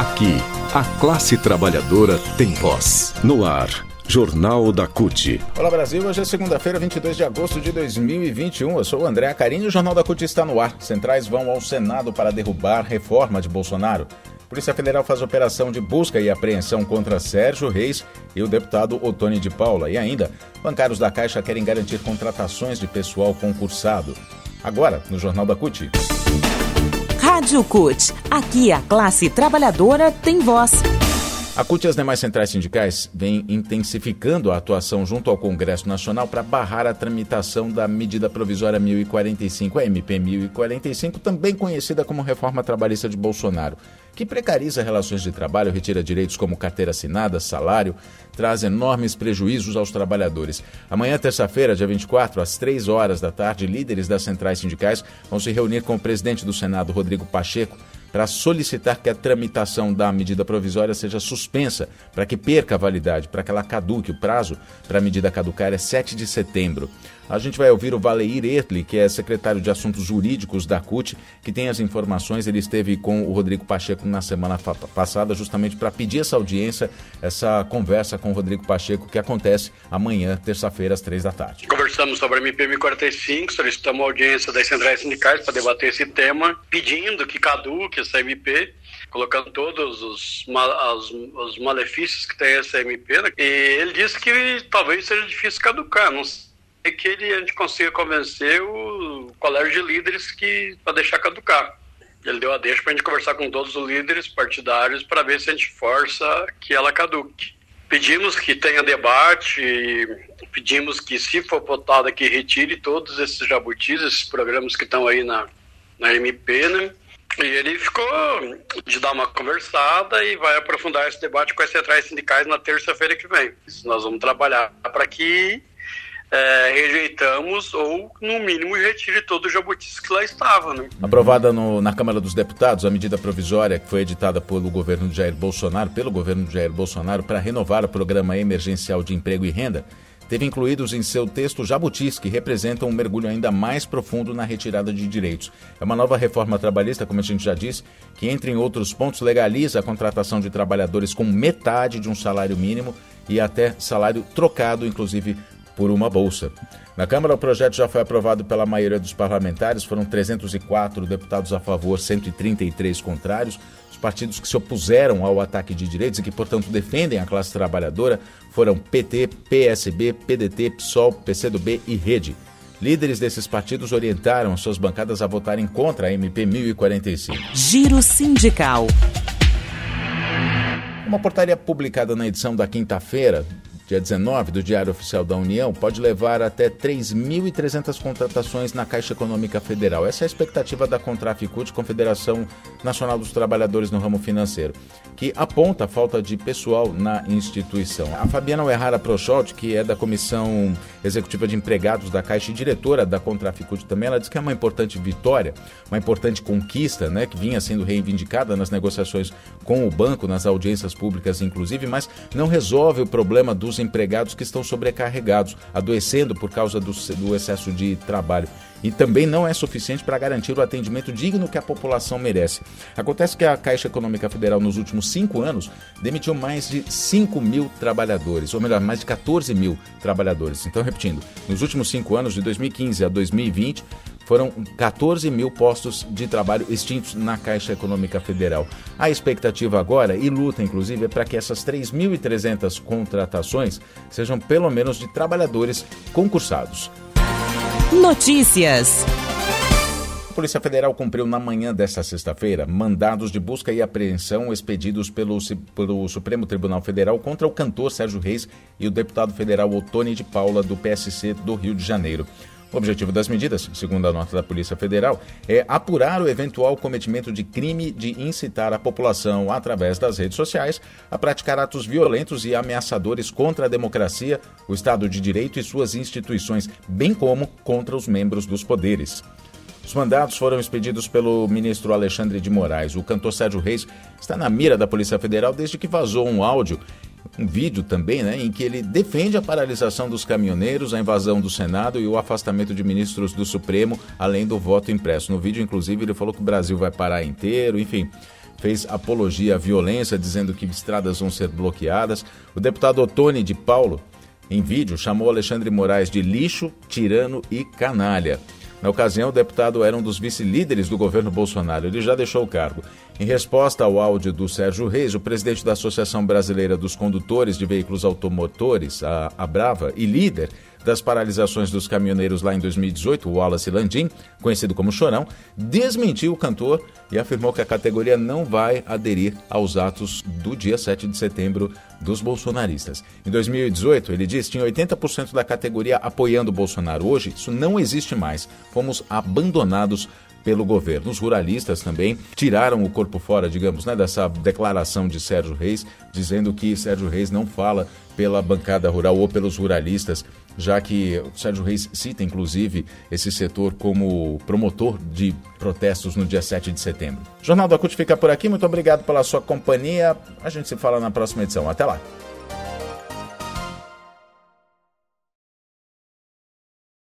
Aqui, a classe trabalhadora tem voz. No ar, Jornal da CUT. Olá Brasil, hoje é segunda-feira, 22 de agosto de 2021. Eu sou o André Acarini e o Jornal da CUT está no ar. Centrais vão ao Senado para derrubar reforma de Bolsonaro. Polícia Federal faz operação de busca e apreensão contra Sérgio Reis e o deputado Otônio de Paula. E ainda, bancários da Caixa querem garantir contratações de pessoal concursado. Agora, no Jornal da CUT. Rádio CUT. Aqui a classe trabalhadora tem voz. A CUT e as demais centrais sindicais vêm intensificando a atuação junto ao Congresso Nacional para barrar a tramitação da medida provisória 1045, a MP 1045, também conhecida como Reforma Trabalhista de Bolsonaro, que precariza relações de trabalho, retira direitos como carteira assinada, salário, traz enormes prejuízos aos trabalhadores. Amanhã, terça-feira, dia 24, às 3 horas da tarde, líderes das centrais sindicais vão se reunir com o presidente do Senado, Rodrigo Pacheco, para solicitar que a tramitação da medida provisória seja suspensa, para que perca a validade, para que ela caduque. O prazo para a medida caducar é 7 de setembro. A gente vai ouvir o Valeir Ertli, que é secretário de Assuntos Jurídicos da CUT, que tem as informações. Ele esteve com o Rodrigo Pacheco na semana passada, justamente para pedir essa audiência, essa conversa com o Rodrigo Pacheco, que acontece amanhã, terça-feira, às três da tarde. Conversamos sobre a MP 45, solicitamos audiência das centrais sindicais para debater esse tema, pedindo que caduque essa MP colocando todos os, os, os malefícios que tem essa MP. Né? E ele disse que talvez seja difícil caducar. Não sei é que ele, a gente consiga convencer o colégio de líderes que para deixar caducar. Ele deu a deixa para a gente conversar com todos os líderes partidários para ver se a gente força que ela caduque. Pedimos que tenha debate, pedimos que, se for votada, que retire todos esses jabutis, esses programas que estão aí na, na MP, né? E ele ficou de dar uma conversada e vai aprofundar esse debate com as centrais sindicais na terça-feira que vem. Nós vamos trabalhar para que é, rejeitamos ou, no mínimo, retire todo o jabutis que lá estava. Né? Aprovada no, na Câmara dos Deputados, a medida provisória que foi editada pelo governo de Jair Bolsonaro, pelo governo de Jair Bolsonaro, para renovar o programa emergencial de emprego e renda, teve incluídos em seu texto jabutis que representam um mergulho ainda mais profundo na retirada de direitos. É uma nova reforma trabalhista, como a gente já disse, que, entre outros pontos, legaliza a contratação de trabalhadores com metade de um salário mínimo e até salário trocado, inclusive por uma bolsa. Na Câmara, o projeto já foi aprovado pela maioria dos parlamentares, foram 304 deputados a favor, 133 contrários. Os partidos que se opuseram ao ataque de direitos e que, portanto, defendem a classe trabalhadora foram PT, PSB, PDT, PSOL, PCdoB e Rede. Líderes desses partidos orientaram suas bancadas a votarem contra a MP 1045. Giro Sindical. Uma portaria publicada na edição da quinta-feira dia 19 do Diário Oficial da União, pode levar até 3.300 contratações na Caixa Econômica Federal. Essa é a expectativa da Contraficute, Confederação Nacional dos Trabalhadores no ramo financeiro, que aponta a falta de pessoal na instituição. A Fabiana Uerrara Prochot, que é da Comissão Executiva de Empregados da Caixa e diretora da Contraficute também, ela diz que é uma importante vitória, uma importante conquista, né, que vinha sendo reivindicada nas negociações com o banco, nas audiências públicas inclusive, mas não resolve o problema dos empregados que estão sobrecarregados, adoecendo por causa do, do excesso de trabalho. E também não é suficiente para garantir o atendimento digno que a população merece. Acontece que a Caixa Econômica Federal, nos últimos cinco anos, demitiu mais de 5 mil trabalhadores, ou melhor, mais de 14 mil trabalhadores. Então, repetindo, nos últimos cinco anos, de 2015 a 2020, foram 14 mil postos de trabalho extintos na Caixa Econômica Federal. A expectativa agora, e luta inclusive, é para que essas 3.300 contratações sejam pelo menos de trabalhadores concursados. Notícias. A Polícia Federal cumpriu na manhã desta sexta-feira mandados de busca e apreensão expedidos pelo, pelo, Supremo Tribunal Federal contra o cantor Sérgio Reis e o deputado federal Otônio de Paula, do PSC do Rio de Janeiro. O objetivo das medidas, segundo a nota da Polícia Federal, é apurar o eventual cometimento de crime de incitar a população, através das redes sociais, a praticar atos violentos e ameaçadores contra a democracia, o Estado de Direito e suas instituições, bem como contra os membros dos poderes. Os mandados foram expedidos pelo ministro Alexandre de Moraes. O cantor Sérgio Reis está na mira da Polícia Federal desde que vazou um áudio um vídeo também, né, em que ele defende a paralisação dos caminhoneiros, a invasão do Senado e o afastamento de ministros do Supremo, além do voto impresso. No vídeo, inclusive, ele falou que o Brasil vai parar inteiro, enfim. fez apologia à violência, dizendo que estradas vão ser bloqueadas. O deputado Otone de Paulo, em vídeo, chamou Alexandre Moraes de lixo, tirano e canalha. Na ocasião, o deputado era um dos vice-líderes do governo Bolsonaro. Ele já deixou o cargo. Em resposta ao áudio do Sérgio Reis, o presidente da Associação Brasileira dos Condutores de Veículos Automotores, a Abrava, e líder das paralisações dos caminhoneiros lá em 2018, o Wallace Landim, conhecido como Chorão, desmentiu o cantor e afirmou que a categoria não vai aderir aos atos do dia 7 de setembro dos bolsonaristas. Em 2018, ele disse que tinha 80% da categoria apoiando Bolsonaro. Hoje, isso não existe mais. Fomos abandonados pelo governo. Os ruralistas também tiraram o corpo fora, digamos, né, dessa declaração de Sérgio Reis, dizendo que Sérgio Reis não fala pela bancada rural ou pelos ruralistas, já que Sérgio Reis cita, inclusive, esse setor como promotor de protestos no dia 7 de setembro. Jornal da CUT fica por aqui. Muito obrigado pela sua companhia. A gente se fala na próxima edição. Até lá.